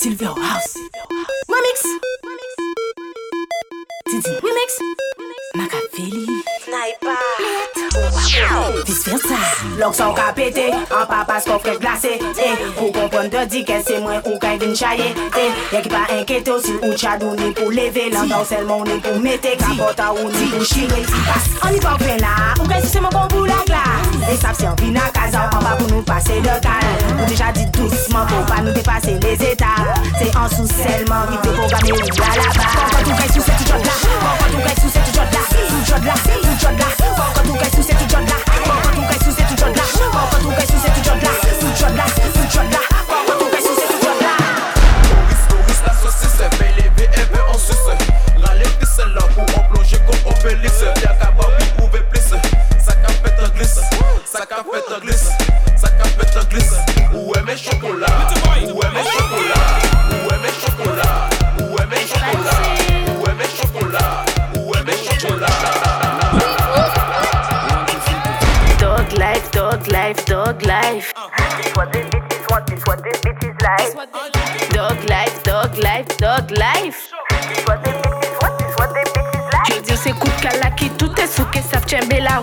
Silver House. Remix. Didi Remix. Makaveli. Naipa. Vis versa Lok son ka pete. An pa pas kon fred glase. E, ou kompon de di ke se mwen ou kay vin chaye. E, Yè ki pa enketo si ou chadou ni pou leve. Lantan ou selman ni pou mete. Kapota ou ni pou shire An i pa ou kwen la Ou kay si se mwen kon pou la gla E sap si an vina kaza. An pa pou nou pase de ka déjà dit doucement pour pas nous dépasser les états. C'est en sous-sellement, vite pour gagner la là-bas. Sous cette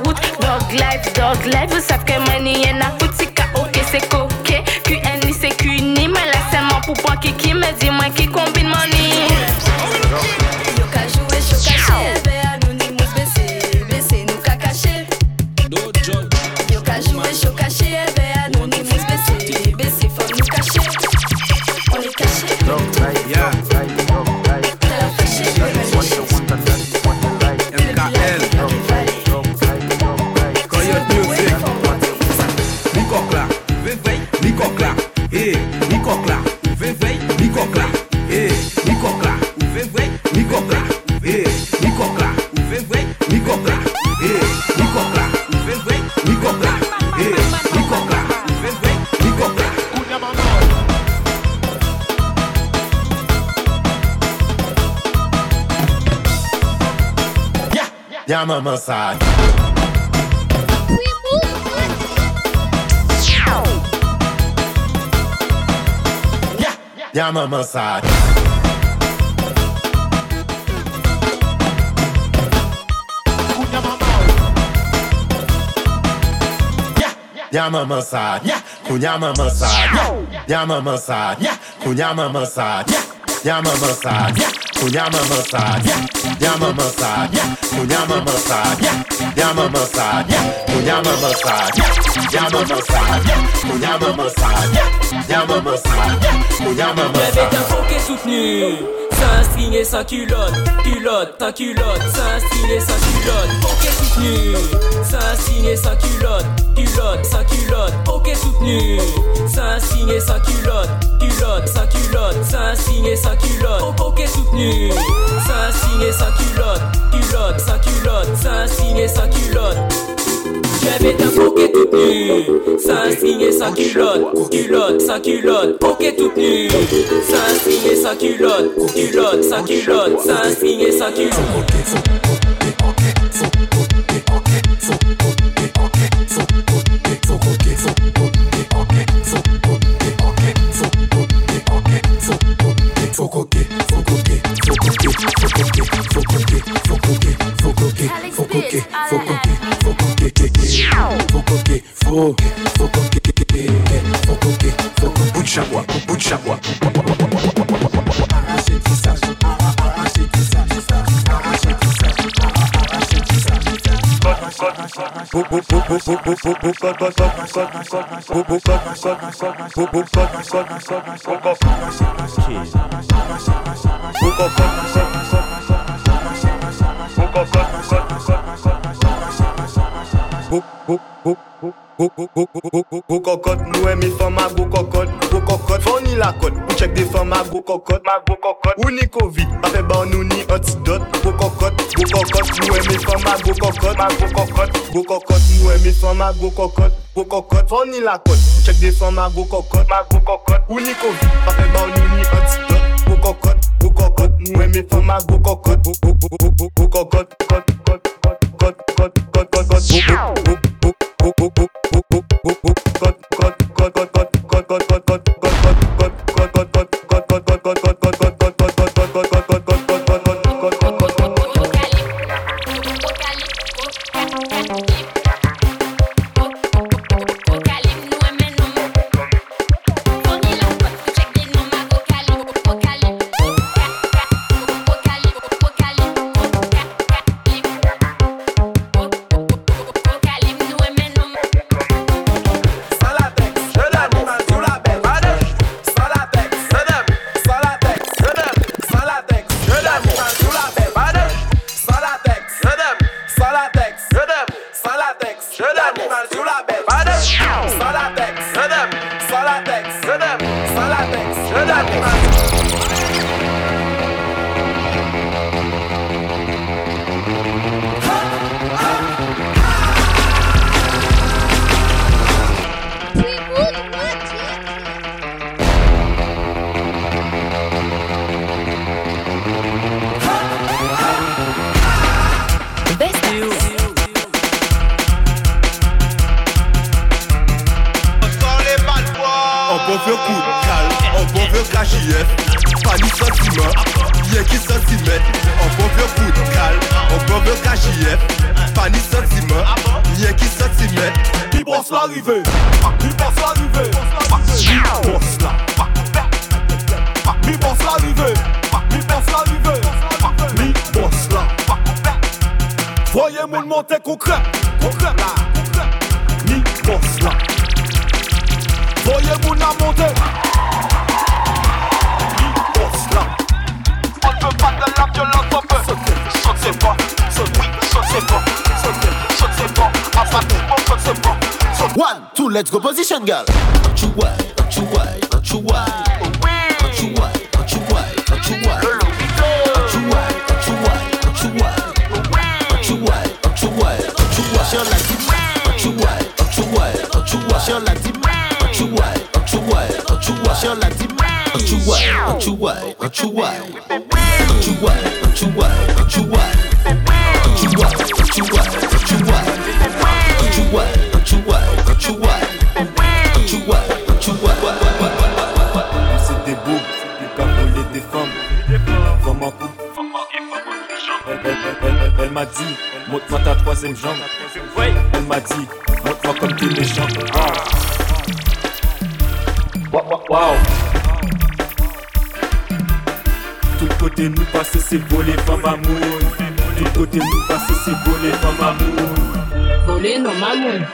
Dog life, dog life, vous savez que money y'en a foutu, c'est ok, c'est coquet. QNI, c'est QNI, mais là c'est mon poupon qui me dit moi qui combine money. Yo ka joué, yo ka be anonymous baissé, baissé nous ka caché. Yo ka joué, yo caché, be anonymous baissé, faut nous cacher. On est caché, Yeah. la fâché, Coyote Yeah, mama side. Yeah, yeah, mama side. Yeah, yeah, mama side. Yeah, kunya mama side. Yeah, yeah, mama side. Yeah, kunya mama side. Yeah, yeah, mama side. Yeah, Unyama masaya, nyama masaya, masaya, nyama masaya, masaya, nyama masaya, masaya, nyama masaya, masaya. Un poké soutenu, sans string et sans culotte, culotte, ta culotte, sans string et sans culotte, poké soutenu, sans string et sans culotte, culotte, sans culotte, poké soutenu, sans string et sans culotte, culotte, sans culotte, sans string et sans culotte est soutenu. Ça signé sa culotte, culotte, sa culotte, ça signé sa culotte. J'avais ta coquet toute nue, ça signé sa culotte, culotte, sa culotte, coquet toute nue. Ça signé sa culotte, culotte, sa culotte, ça signé sa culotte. frérot. Bunchabois, Bunchabois. Boop, boop, boop. Go cocotte, nou eme fèm a go cocotte Go cocotte, la check de fèm a go cocotte Ma go cocotte Ou ni covid, fè ban nou ni antidote Go cocotte, go cocotte Nou eme fèm a go cocotte Ma go cocotte Go cocotte, nou eme fèm a go cocotte Go cocotte, la check de fèm a go cocotte Ma go cocotte Ou ni ni Go cocotte, go cocotte go cocotte Go go go go go go cocotte Cote, cote, cote, quanto, quanto bon vieux KJF. Pas ni sentiment, y'a qui sentiment. Un bon coup de calme, un bon vieux KJF. Pas ni sentiment, y'a qui sentiment. Mi boss l'arrivée, mi boss l'arrivée, mi boss là. Mi boss l'arrivée, mi boss l'arrivée, mi boss là. Voyez mon monter concret, concret là, mi boss là. Voyez mon a monter, pas de la violence, on peut sauter, sauter pas, sauter, sauter pas, sauter, sauter pas, abattre, on peut sauter pas. One, two, let's go position, girl. Don't you why, don't you why, don't you why. Don't you why, you why, you why. Don't you why, don't you why, don't you why. Don't you why, don't you why, don't you why. Sur la team, don't you why, don't you why, don't you why. Sur la team, don't you why, don't you why, don't you why. Sur la team, don't you why, don't you why, don't you why. You why, don't you why, don't you why. Don't you why, don't you why, don't you why. Don't you why, don't you why. C'est des femmes. Elle, elle, elle, m'a dit, montre-moi ta troisième jambe. Elle m'a dit, montre-moi comme t'es méchant. Wa- Wow. Tout côté nous passer c'est voler femme amour. Tout côté nous passer c'est voler femme amour. Voler non mamoun,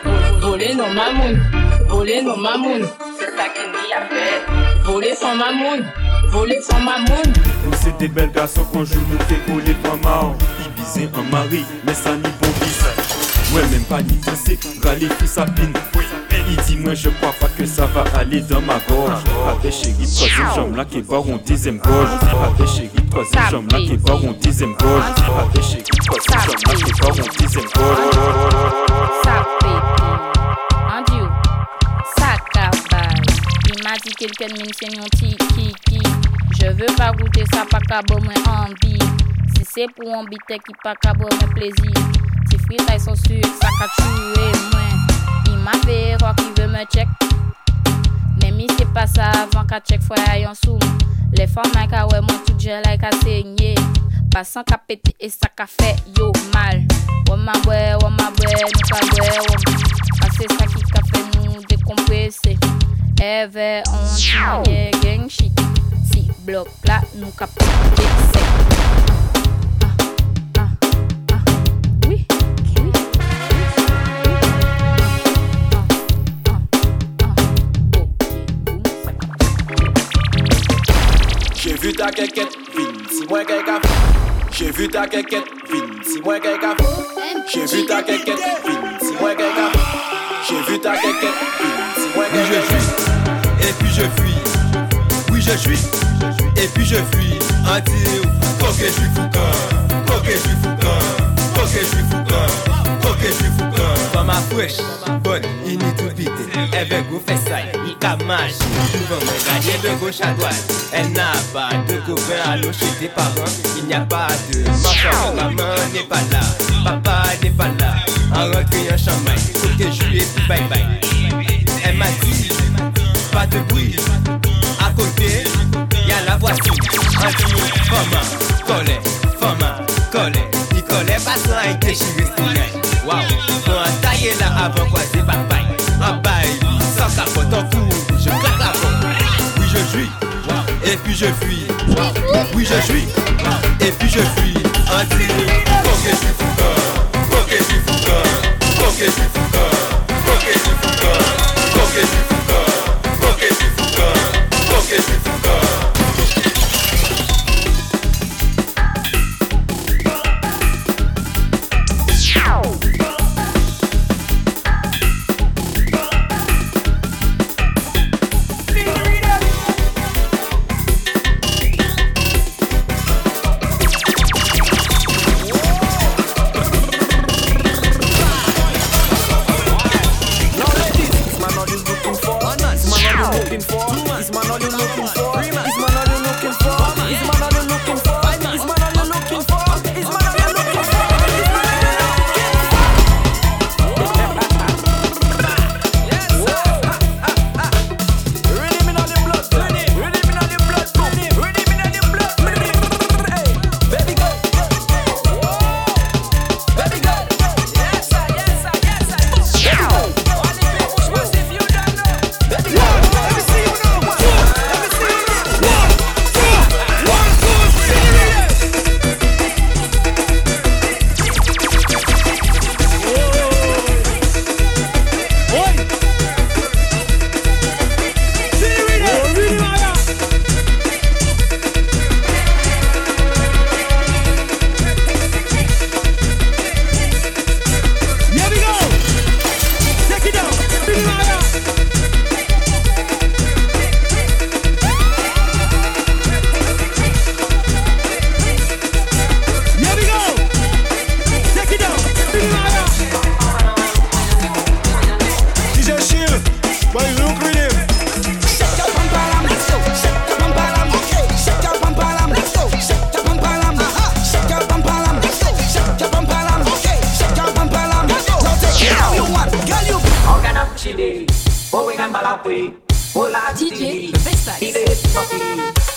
voler non mamoun, voler non mamoun. C'est ça qu'il y a fait. Voler sans mamoun, voler sans mamoun. Nous c'est des belles garçons qu'on joue nous fait voler femme amour. Ils bisaient un mari, mais ça ni bon bis. Ouais même pas ni pensé, râler fils sa pine. Il dit moi je crois pas que ça va aller dans ma gorge Avec chérie troisième jambe là qui va en deuxième gorge Avec chérie troisième jambe là qui va en deuxième gorge Avec chérie troisième jambe là qui va en deuxième gorge Ça pété. En duo. Ça cabane. Il m'a dit quelqu'un c'est mon petit qui Je veux pas goûter ça pas qu'à bon moi envie. Si c'est pour un bite qui pas qu'à bon moi plaisir. Si frites sont sûrs ça qu'a tué moi. Il m'a fait croire qu'il veut me check. Mais mi c'est pas ça avant qu'à check fois yon sous. Les femmes like ouais moi tout j'ai like à saigner. Passant qu'à péter et ça qu'a fait yo mal. Ouais, ouais ma ouais, nous ka ouais, ouais. Ah, c'est ça qui qu'a fait nous décompresser. Ever on tient gang shit. Si qu'a pété sec. Vu ta quéquette, vine, si moi quelqu'un J'ai vu ta quéquette, vine, si moi quelqu'un J'ai vu ta quéquette, vine, si moi quelqu'un J'ai vu ta quéquette, vine, si moi Oui je quelqu'un suis, et puis je fuis. Oui je suis, et puis je fuis. Un tir, coque je suis foucan, coque je suis foucan, coque je suis foucan, coque je suis foucan. Il vite. Elle veut go faire ça, il camage. Souvent, regarder de gauche à droite. Elle n'a pas de copain l'eau chez tes parents. Il n'y a pas de maman, maman n'est pas là. Papa n'est pas là. En rentrée en chambre, faut que bye bye. Elle m'a dit, pas de bruit. À côté, y a la femme, collet, femme, collet. Il collait pas c'est Waouh, tailler là avant croiser papaye. En bail, sans capote en fou, je claque la. Oui je suis, et puis je fuis. Oui je suis, et puis je fuis. Un coque je suis coque je je je balapwe Ola DJ Vestax. Ide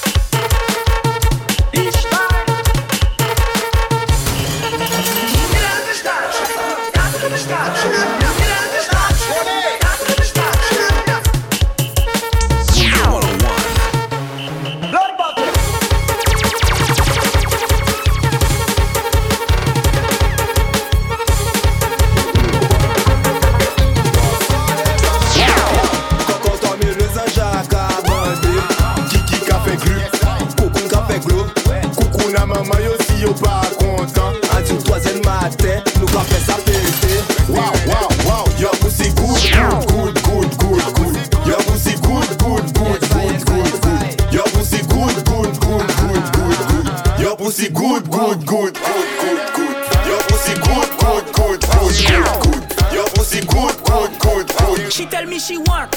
pussy good, good, good, good, good, good Yo pussy good, good, good, good, good, good Yo pussy good, good, good, good She tell me she want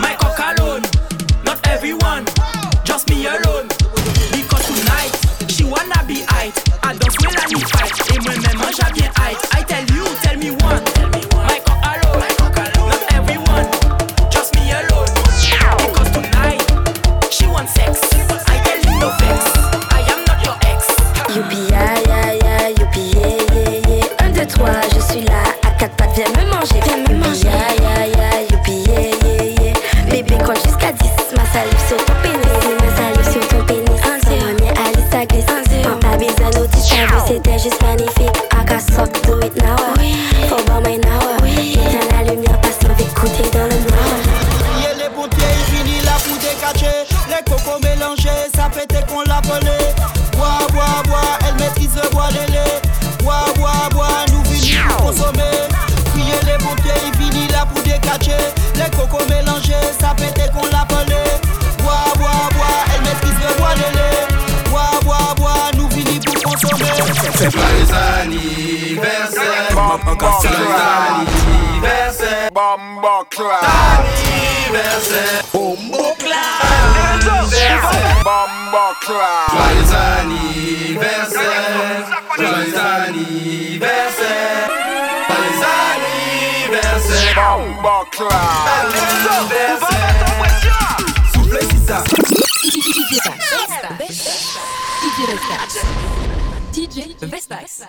my cock Les cocos mélangés, ça pétait qu'on l'appelait. Bois, bois, bois, elle maîtrise le bois de lait. Bois, bois, bois, nous finissons pour consommer. Priez les pompiers, il finit là pour décacher. Les cocos mélangés, ça pétait qu'on l'appelait. Bois, bois, bois, elle maîtrise le bois de lait. Bois, bois, bois, nous finissons pour consommer. C'est pas les anniversaires C'est les anniversaires Bomba clap. Anniversaire Bomba clap. Joyeux anniversaire Joyeux anniversaire Joyeux anniversaire clap. Soufflez si ça DJ Vestax. DJ Vestax. DJ Vestax.